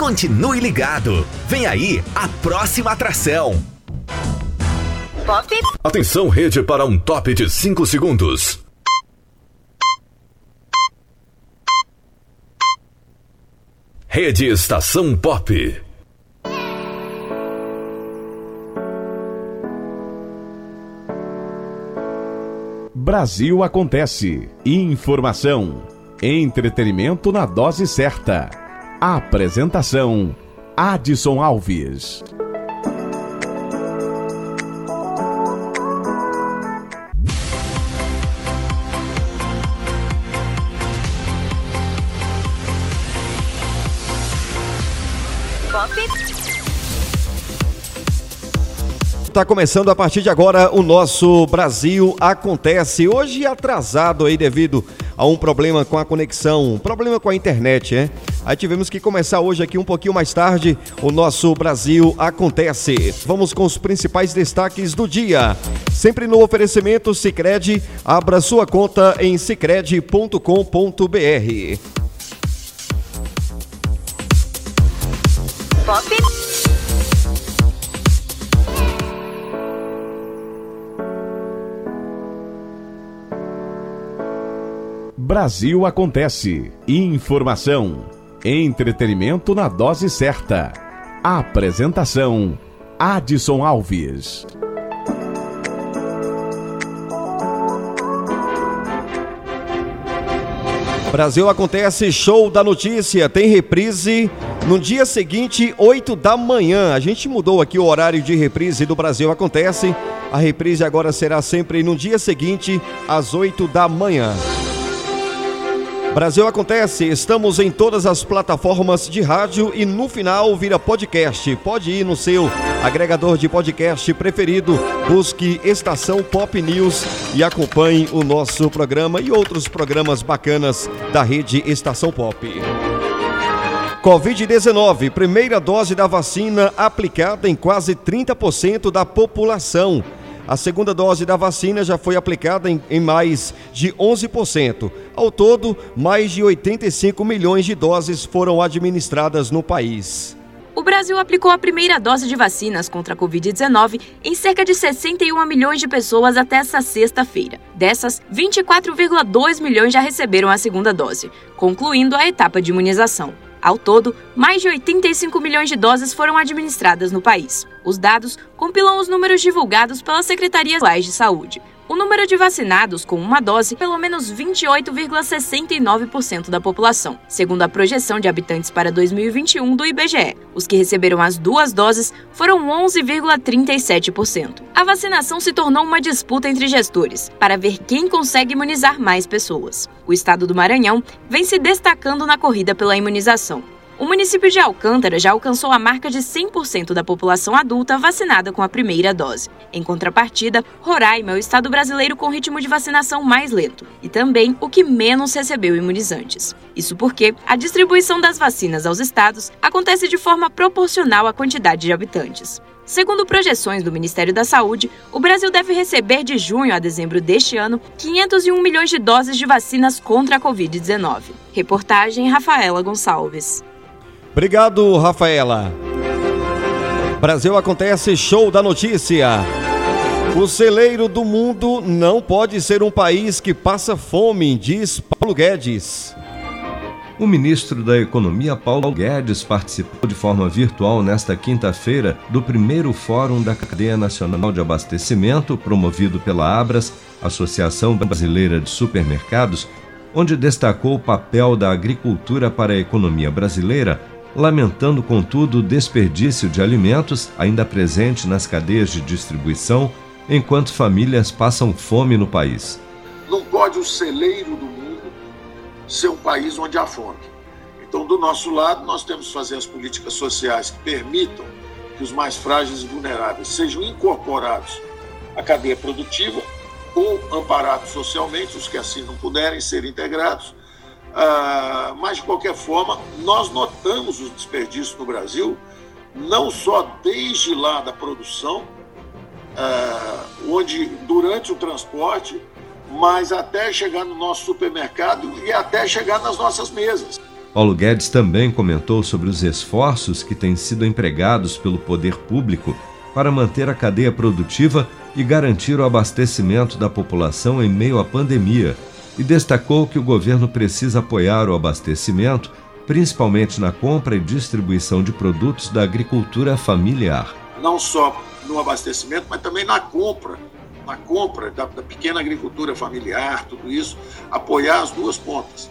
Continue ligado. Vem aí a próxima atração. Pop. Atenção, rede, para um top de 5 segundos. Rede Estação Pop. Brasil Acontece. Informação. Entretenimento na dose certa. Apresentação: Adson Alves. Está começando a partir de agora o nosso Brasil Acontece. Hoje atrasado aí devido a um problema com a conexão, um problema com a internet, né? Aí tivemos que começar hoje aqui um pouquinho mais tarde o nosso Brasil Acontece. Vamos com os principais destaques do dia. Sempre no oferecimento Sicredi, abra sua conta em sicredi.com.br. Pop. Brasil Acontece. Informação. Entretenimento na dose certa. Apresentação: Adson Alves. Brasil Acontece, show da notícia. Tem reprise no dia seguinte, 8 da manhã. A gente mudou aqui o horário de reprise do Brasil Acontece. A reprise agora será sempre no dia seguinte, às 8 da manhã. Brasil Acontece, estamos em todas as plataformas de rádio e no final vira podcast. Pode ir no seu agregador de podcast preferido, busque Estação Pop News e acompanhe o nosso programa e outros programas bacanas da rede Estação Pop. Covid-19, primeira dose da vacina aplicada em quase 30% da população. A segunda dose da vacina já foi aplicada em, em, mais de 11%. Ao todo, mais de 85 milhões de doses foram administradas no país. O Brasil aplicou a primeira dose de vacinas contra a Covid-19 em cerca de 61 milhões de pessoas até essa sexta-feira. Dessas, 24,2 milhões já receberam a segunda dose, concluindo a etapa de imunização. Ao todo, mais de 85 milhões de doses foram administradas no país. Os dados compilam os números divulgados pelas secretarias de saúde. O número de vacinados com uma dose, pelo menos 28,69% da população, segundo a projeção de habitantes para 2021 do IBGE. Os que receberam as duas doses foram 11,37%. A vacinação se tornou uma disputa entre gestores para ver quem consegue imunizar mais pessoas. O estado do Maranhão vem se destacando na corrida pela imunização. O município de Alcântara já alcançou a marca de 100% da população adulta vacinada com a primeira dose. Em contrapartida, Roraima é o estado brasileiro com ritmo de vacinação mais lento e também o que menos recebeu imunizantes. Isso porque a distribuição das vacinas aos estados acontece de forma proporcional à quantidade de habitantes. Segundo projeções do Ministério da Saúde, o Brasil deve receber de junho a dezembro deste ano 501 milhões de doses de vacinas contra a Covid-19. Reportagem Rafaela Gonçalves. Obrigado, Rafaela. Brasil acontece show da notícia. O celeiro do mundo não pode ser um país que passa fome, diz Paulo Guedes. O ministro da Economia, Paulo Guedes, participou de forma virtual nesta quinta-feira do primeiro Fórum da Cadeia Nacional de Abastecimento, promovido pela Abras, Associação Brasileira de Supermercados, onde destacou o papel da agricultura para a economia brasileira lamentando, contudo, o desperdício de alimentos ainda presente nas cadeias de distribuição, enquanto famílias passam fome no país. Não pode o celeiro do mundo ser um país onde há fome. Então, do nosso lado, nós temos que fazer as políticas sociais que permitam que os mais frágeis e vulneráveis sejam incorporados à cadeia produtiva ou amparados socialmente, os que assim não puderem ser integrados, ah, mas, de qualquer forma, nós notamos o desperdício no Brasil, não só desde lá da produção, ah, onde durante o transporte, mas até chegar no nosso supermercado e até chegar nas nossas mesas. Paulo Guedes também comentou sobre os esforços que têm sido empregados pelo poder público para manter a cadeia produtiva e garantir o abastecimento da população em meio à pandemia, e destacou que o governo precisa apoiar o abastecimento, principalmente na compra e distribuição de produtos da agricultura familiar. Não só no abastecimento, mas também na compra, na compra da, da pequena agricultura familiar, tudo isso, apoiar as duas pontas.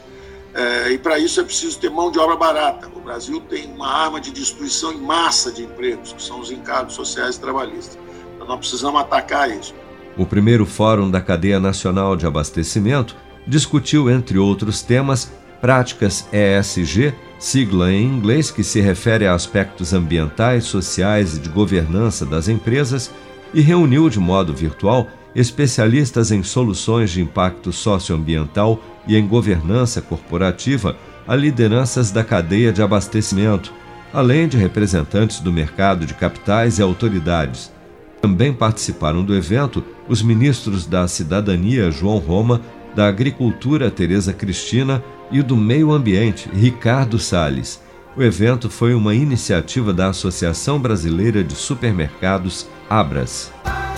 É, e para isso é preciso ter mão de obra barata. O Brasil tem uma arma de destruição em massa de empregos, que são os encargos sociais e trabalhistas. Então nós precisamos atacar isso. O primeiro Fórum da Cadeia Nacional de Abastecimento discutiu, entre outros temas, práticas ESG, sigla em inglês que se refere a aspectos ambientais, sociais e de governança das empresas, e reuniu de modo virtual especialistas em soluções de impacto socioambiental e em governança corporativa a lideranças da cadeia de abastecimento, além de representantes do mercado de capitais e autoridades. Também participaram do evento os ministros da Cidadania João Roma, da Agricultura Tereza Cristina e do Meio Ambiente Ricardo Salles. O evento foi uma iniciativa da Associação Brasileira de Supermercados Abras.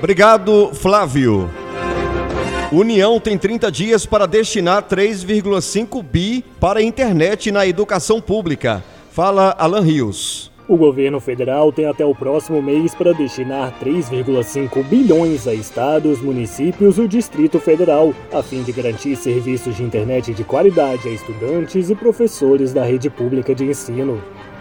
Obrigado, Flávio. União tem 30 dias para destinar 3,5 bi para a internet na educação pública. Fala Alan Rios. O governo federal tem até o próximo mês para destinar 3,5 bilhões a estados, municípios e o Distrito Federal, a fim de garantir serviços de internet de qualidade a estudantes e professores da rede pública de ensino.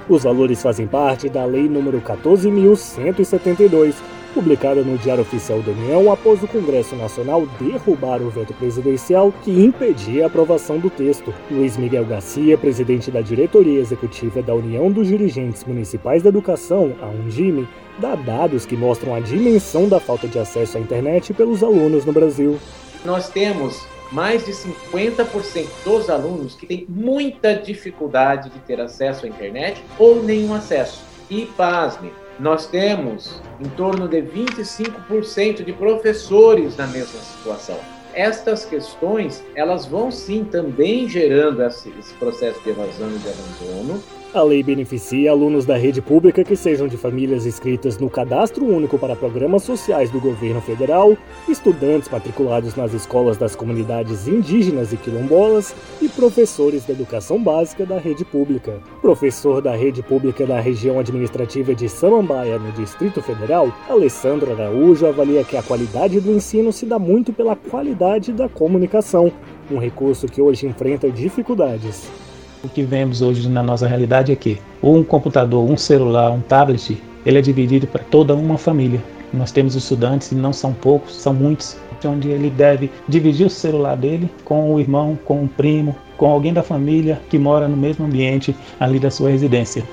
Os valores fazem parte da Lei nº 14.172, publicada no Diário Oficial da União após o Congresso Nacional derrubar o veto presidencial que impedia a aprovação do texto. Luiz Miguel Garcia, presidente da diretoria executiva da União dos Dirigentes Municipais da Educação, a Undime, dá dados que mostram a dimensão da falta de acesso à internet pelos alunos no Brasil. Nós temos mais de 50% dos alunos que têm muita dificuldade de ter acesso à internet ou nenhum acesso. E pasme, nós temos em torno de 25% de professores na mesma situação. Estas questões, elas vão sim também gerando esse, esse processo de evasão e de abandono, a lei beneficia alunos da rede pública que sejam de famílias inscritas no Cadastro Único para Programas Sociais do Governo Federal, estudantes matriculados nas escolas das comunidades indígenas e quilombolas e professores da educação básica da rede pública. Professor da rede pública da região administrativa de Samambaia, no Distrito Federal, Alessandro Araújo avalia que a qualidade do ensino se dá muito pela qualidade da comunicação, um recurso que hoje enfrenta dificuldades. O que vemos hoje na nossa realidade é que um computador, um celular, um tablet, ele é dividido para toda uma família. Nós temos estudantes, e não são poucos, são muitos, onde ele deve dividir o celular dele com o irmão, com o primo, com alguém da família que mora no mesmo ambiente ali da sua residência.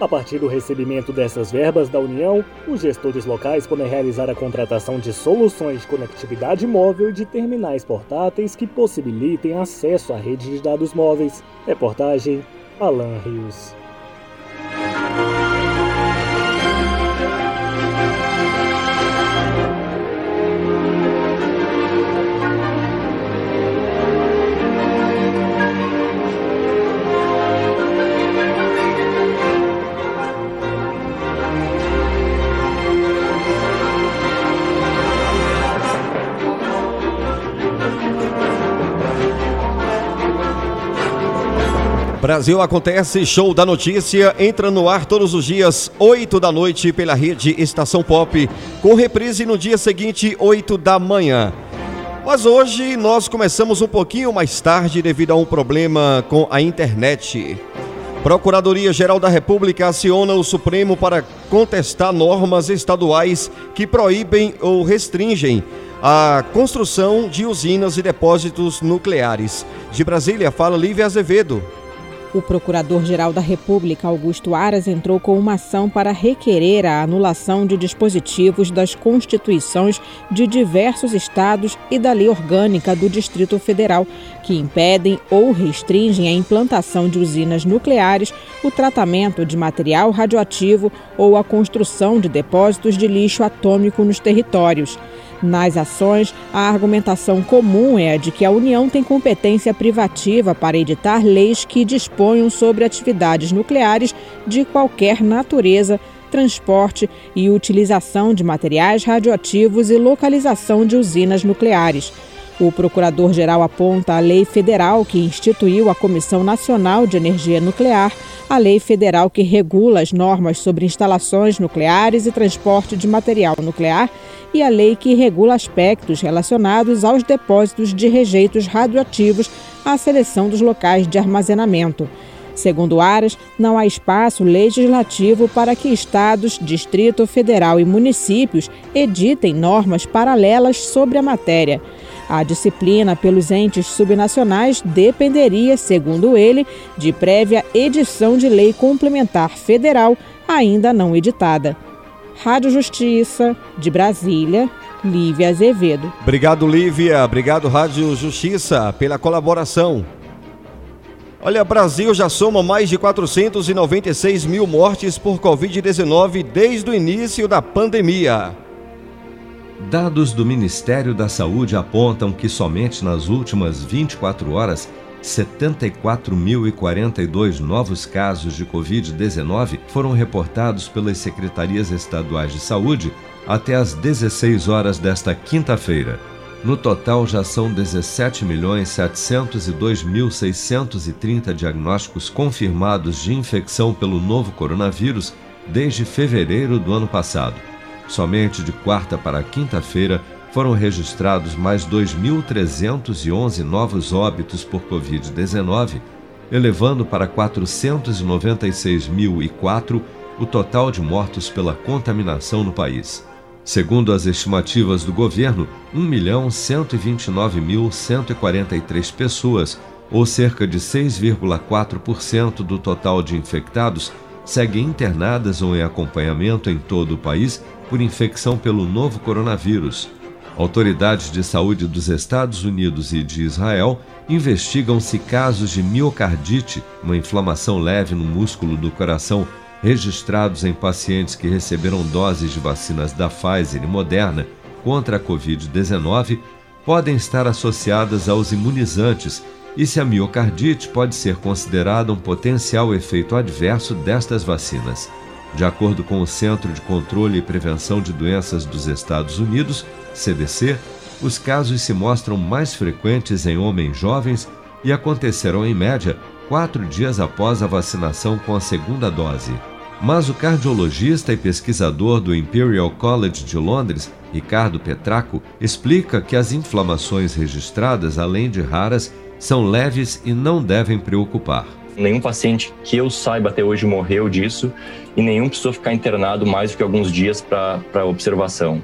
A partir do recebimento dessas verbas da União, os gestores locais podem realizar a contratação de soluções de conectividade móvel e de terminais portáteis que possibilitem acesso à rede de dados móveis. Reportagem Alan Rios. Brasil acontece, show da notícia, entra no ar todos os dias, 8 da noite, pela rede Estação Pop, com reprise no dia seguinte, 8 da manhã. Mas hoje nós começamos um pouquinho mais tarde devido a um problema com a internet. Procuradoria-Geral da República aciona o Supremo para contestar normas estaduais que proíbem ou restringem a construção de usinas e depósitos nucleares. De Brasília, fala Lívia Azevedo. O Procurador-Geral da República, Augusto Aras, entrou com uma ação para requerer a anulação de dispositivos das constituições de diversos estados e da lei orgânica do Distrito Federal, que impedem ou restringem a implantação de usinas nucleares, o tratamento de material radioativo ou a construção de depósitos de lixo atômico nos territórios. Nas ações, a argumentação comum é a de que a União tem competência privativa para editar leis que disponham sobre atividades nucleares de qualquer natureza, transporte e utilização de materiais radioativos e localização de usinas nucleares. O procurador-geral aponta a lei federal que instituiu a Comissão Nacional de Energia Nuclear, a lei federal que regula as normas sobre instalações nucleares e transporte de material nuclear e a lei que regula aspectos relacionados aos depósitos de rejeitos radioativos à seleção dos locais de armazenamento. Segundo Aras, não há espaço legislativo para que estados, Distrito Federal e municípios editem normas paralelas sobre a matéria. A disciplina pelos entes subnacionais dependeria, segundo ele, de prévia edição de lei complementar federal ainda não editada. Rádio Justiça, de Brasília, Lívia Azevedo. Obrigado, Lívia. Obrigado, Rádio Justiça, pela colaboração. Olha, Brasil já soma mais de 496 mil mortes por Covid-19 desde o início da pandemia. Dados do Ministério da Saúde apontam que somente nas últimas 24 horas, 74.042 novos casos de Covid-19 foram reportados pelas secretarias estaduais de saúde até às 16 horas desta quinta-feira. No total, já são 17.702.630 diagnósticos confirmados de infecção pelo novo coronavírus desde fevereiro do ano passado. Somente de quarta para quinta-feira foram registrados mais 2.311 novos óbitos por Covid-19, elevando para 496.004 o total de mortos pela contaminação no país. Segundo as estimativas do governo, 1.129.143 pessoas, ou cerca de 6,4% do total de infectados, seguem internadas ou em acompanhamento em todo o país por infecção pelo novo coronavírus. Autoridades de saúde dos Estados Unidos e de Israel investigam se casos de miocardite, uma inflamação leve no músculo do coração, registrados em pacientes que receberam doses de vacinas da Pfizer e Moderna contra a Covid-19, podem estar associadas aos imunizantes e se a miocardite pode ser considerada um potencial efeito adverso destas vacinas. De acordo com o Centro de Controle e Prevenção de Doenças dos Estados Unidos, CDC, os casos se mostram mais frequentes em homens jovens e acontecerão em média quatro dias após a vacinação com a segunda dose. Mas o cardiologista e pesquisador do Imperial College de Londres, Ricardo Petraco, explica que as inflamações registradas, além de raras, são leves e não devem preocupar. Nenhum paciente que eu saiba até hoje morreu disso e nenhum precisou ficar internado mais do que alguns dias para observação.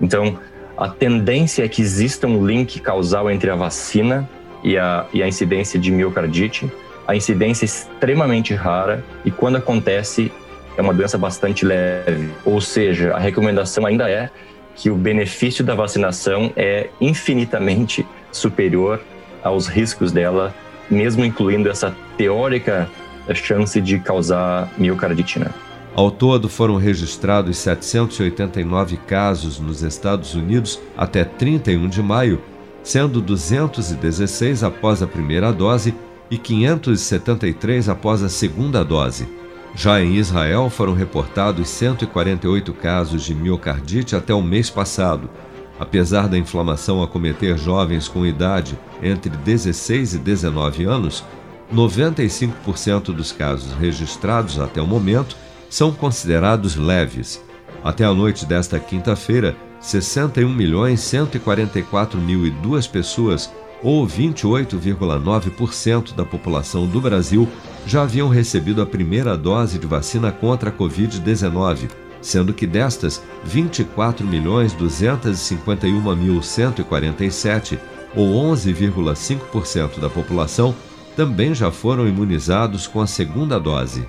Então, a tendência é que exista um link causal entre a vacina e a, e a incidência de miocardite. A incidência é extremamente rara e, quando acontece, é uma doença bastante leve. Ou seja, a recomendação ainda é que o benefício da vacinação é infinitamente superior aos riscos dela mesmo incluindo essa teórica chance de causar miocarditina. Ao todo, foram registrados 789 casos nos Estados Unidos até 31 de maio, sendo 216 após a primeira dose e 573 após a segunda dose. Já em Israel, foram reportados 148 casos de miocardite até o mês passado, Apesar da inflamação acometer jovens com idade entre 16 e 19 anos, 95% dos casos registrados até o momento são considerados leves. Até a noite desta quinta-feira, 61.144.002 pessoas, ou 28,9% da população do Brasil, já haviam recebido a primeira dose de vacina contra a Covid-19 sendo que destas, 24.251.147, ou 11,5% da população, também já foram imunizados com a segunda dose.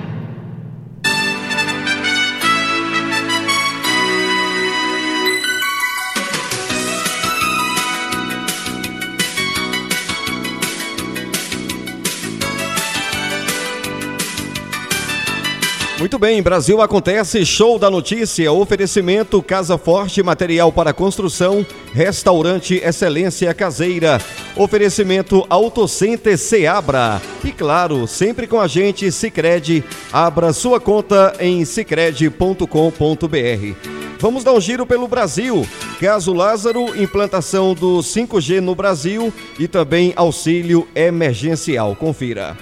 Muito bem, Brasil acontece, show da notícia, oferecimento Casa Forte, material para construção, restaurante Excelência Caseira, oferecimento Autocenter Seabra e claro, sempre com a gente Sicredi, abra sua conta em sicredi.com.br. Vamos dar um giro pelo Brasil. Caso Lázaro, implantação do 5G no Brasil e também auxílio emergencial. Confira.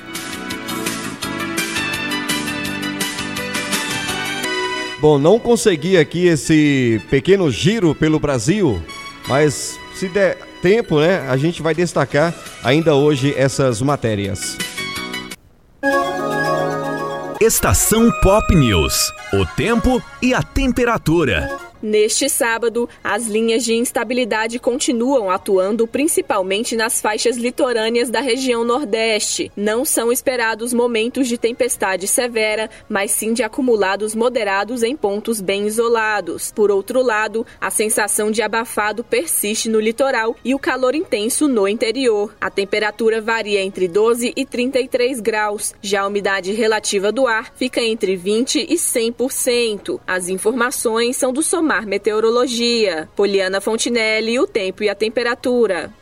Bom, não consegui aqui esse pequeno giro pelo Brasil, mas se der tempo, né, a gente vai destacar ainda hoje essas matérias. Estação Pop News. O tempo e a temperatura. Neste sábado, as linhas de instabilidade continuam atuando principalmente nas faixas litorâneas da região Nordeste. Não são esperados momentos de tempestade severa, mas sim de acumulados moderados em pontos bem isolados. Por outro lado, a sensação de abafado persiste no litoral e o calor intenso no interior. A temperatura varia entre 12 e 33 graus. Já a umidade relativa do ar fica entre 20 e 100%. As informações são do Somar Mar Meteorologia. Poliana Fontinelli, o tempo e a temperatura.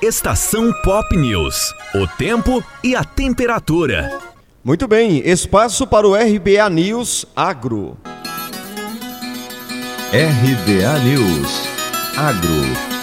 Estação Pop News. O tempo e a temperatura. Muito bem, espaço para o RBA News Agro. RBA News Agro.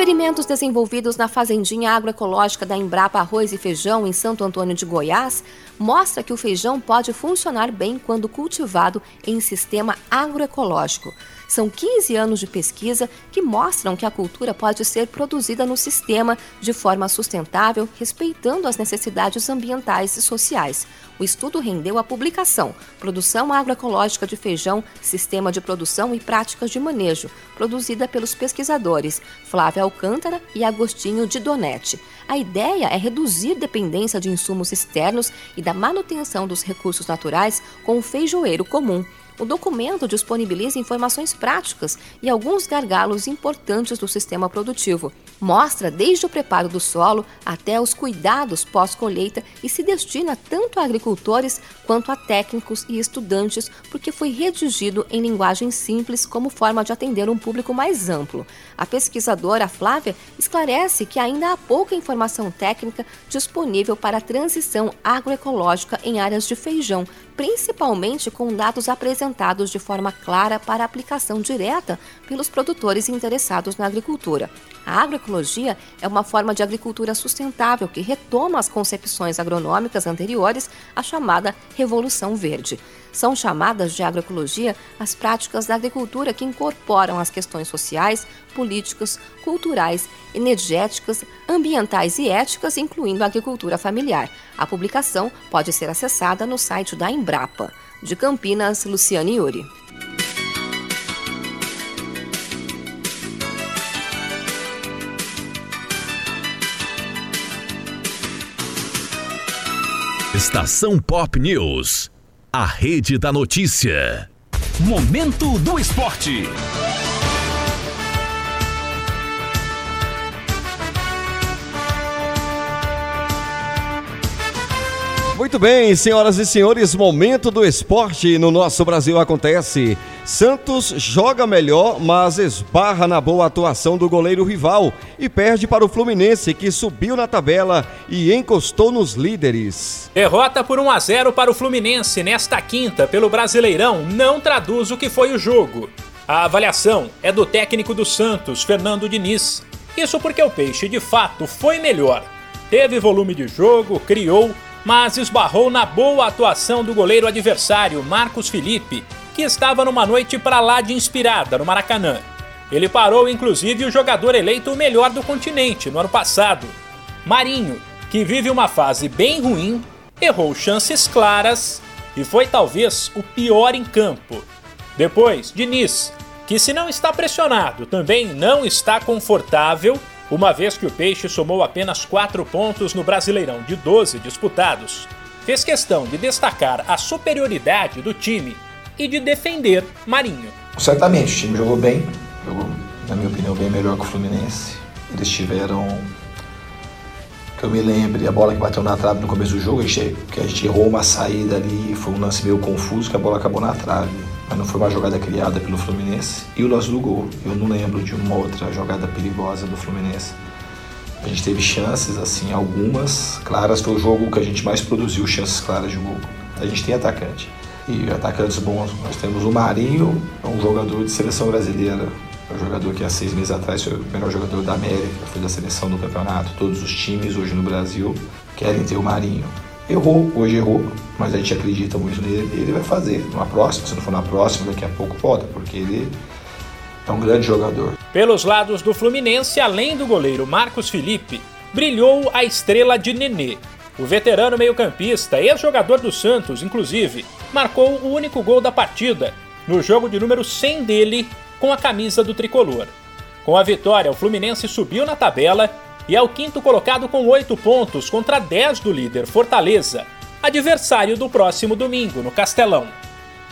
Experimentos desenvolvidos na Fazendinha Agroecológica da Embrapa Arroz e Feijão, em Santo Antônio de Goiás, mostra que o feijão pode funcionar bem quando cultivado em sistema agroecológico. São 15 anos de pesquisa que mostram que a cultura pode ser produzida no sistema de forma sustentável, respeitando as necessidades ambientais e sociais. O estudo rendeu a publicação Produção Agroecológica de Feijão, Sistema de Produção e Práticas de Manejo, produzida pelos pesquisadores Flávia Alcântara e Agostinho de Donete. A ideia é reduzir dependência de insumos externos e da manutenção dos recursos naturais com o feijoeiro comum. O documento disponibiliza informações práticas e alguns gargalos importantes do sistema produtivo. Mostra desde o preparo do solo até os cuidados pós-colheita e se destina tanto a agricultores quanto a técnicos e estudantes, porque foi redigido em linguagem simples como forma de atender um público mais amplo. A pesquisadora Flávia esclarece que ainda há pouca informação técnica disponível para a transição agroecológica em áreas de feijão, principalmente com dados apresentados de forma clara para aplicação direta pelos produtores interessados na agricultura. A agroecologia é uma forma de agricultura sustentável que retoma as concepções agronômicas anteriores à chamada Revolução Verde. São chamadas de agroecologia as práticas da agricultura que incorporam as questões sociais, políticas, culturais, energéticas, ambientais e éticas, incluindo a agricultura familiar. A publicação pode ser acessada no site da Embrapa. De Campinas, Luciane Yuri. Estação Pop News. A rede da notícia. Momento do esporte. Muito bem, senhoras e senhores, momento do esporte no nosso Brasil acontece. Santos joga melhor, mas esbarra na boa atuação do goleiro rival e perde para o Fluminense, que subiu na tabela e encostou nos líderes. Derrota por 1 a 0 para o Fluminense nesta quinta pelo Brasileirão não traduz o que foi o jogo. A avaliação é do técnico do Santos, Fernando Diniz. Isso porque o Peixe de fato foi melhor. Teve volume de jogo, criou, mas esbarrou na boa atuação do goleiro adversário, Marcos Felipe, que estava numa noite para lá de inspirada no Maracanã. Ele parou inclusive o jogador eleito o melhor do continente no ano passado. Marinho, que vive uma fase bem ruim, errou chances claras e foi talvez o pior em campo. Depois, Diniz, que se não está pressionado, também não está confortável, uma vez que o Peixe somou apenas 4 pontos no Brasileirão de 12 disputados. Fez questão de destacar a superioridade do time e de defender Marinho. Certamente, o time jogou bem, jogou, na minha opinião, bem melhor que o Fluminense. Eles tiveram que eu me lembre, a bola que bateu na trave no começo do jogo, que a gente errou uma saída ali, foi um lance meio confuso, que a bola acabou na trave. Mas não foi uma jogada criada pelo Fluminense. E o lance do gol, eu não lembro de uma outra jogada perigosa do Fluminense. A gente teve chances, assim, algumas claras. Foi o jogo que a gente mais produziu chances claras de gol. A gente tem atacante. E atacantes bons, nós temos o Marinho, um jogador de seleção brasileira, é um jogador que há seis meses atrás foi o melhor jogador da América, foi da seleção do campeonato. Todos os times hoje no Brasil querem ter o Marinho. Errou, hoje errou, mas a gente acredita muito nele ele vai fazer. Numa próxima, se não for na próxima, daqui a pouco volta, porque ele é um grande jogador. Pelos lados do Fluminense, além do goleiro Marcos Felipe, brilhou a estrela de Nenê. O veterano meio-campista, ex-jogador do Santos, inclusive, marcou o único gol da partida, no jogo de número 100 dele com a camisa do tricolor. Com a vitória, o Fluminense subiu na tabela e é o quinto colocado com oito pontos contra 10 do líder Fortaleza, adversário do próximo domingo no Castelão.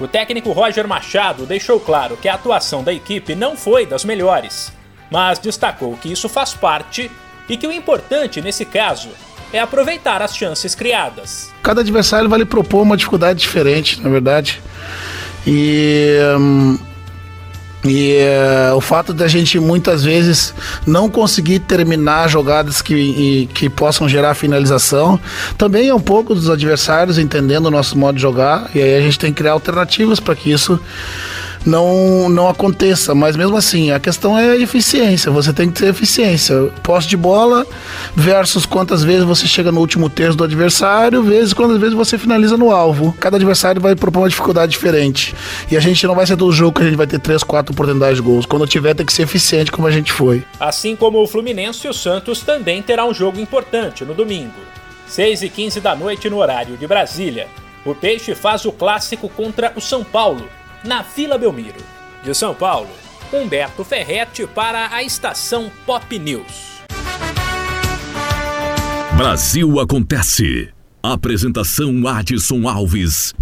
O técnico Roger Machado deixou claro que a atuação da equipe não foi das melhores, mas destacou que isso faz parte e que o importante nesse caso é aproveitar as chances criadas. Cada adversário vai lhe propor uma dificuldade diferente, na verdade. E hum, e uh, o fato da gente muitas vezes não conseguir terminar jogadas que, e, que possam gerar finalização também é um pouco dos adversários entendendo o nosso modo de jogar. E aí a gente tem que criar alternativas para que isso não, não aconteça. Mas mesmo assim, a questão é a eficiência. Você tem que ter eficiência. Posse de bola versus quantas vezes você chega no último terço do adversário, vezes quantas vezes você finaliza no alvo. Cada adversário vai propor uma dificuldade diferente. E a gente não vai ser todo jogo que a gente vai ter 3, 4 oportunidades de gols. Quando tiver, tem que ser eficiente como a gente foi. Assim como o Fluminense, o Santos também terá um jogo importante no domingo. 6 e 15 da noite no horário de Brasília. O Peixe faz o clássico contra o São Paulo, na Vila Belmiro. De São Paulo, Humberto Ferretti para a estação Pop News. Brasil Acontece. Apresentação Adson Alves.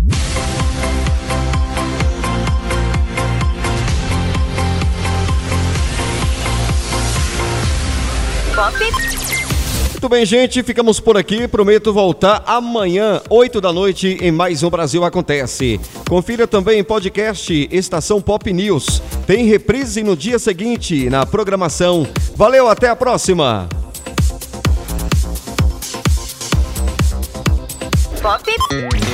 Pop muito bem, gente, ficamos por aqui. Prometo voltar amanhã, 8 da noite, em mais um Brasil Acontece. Confira também podcast Estação Pop News. Tem reprise no dia seguinte na programação. Valeu, até a próxima! Pop.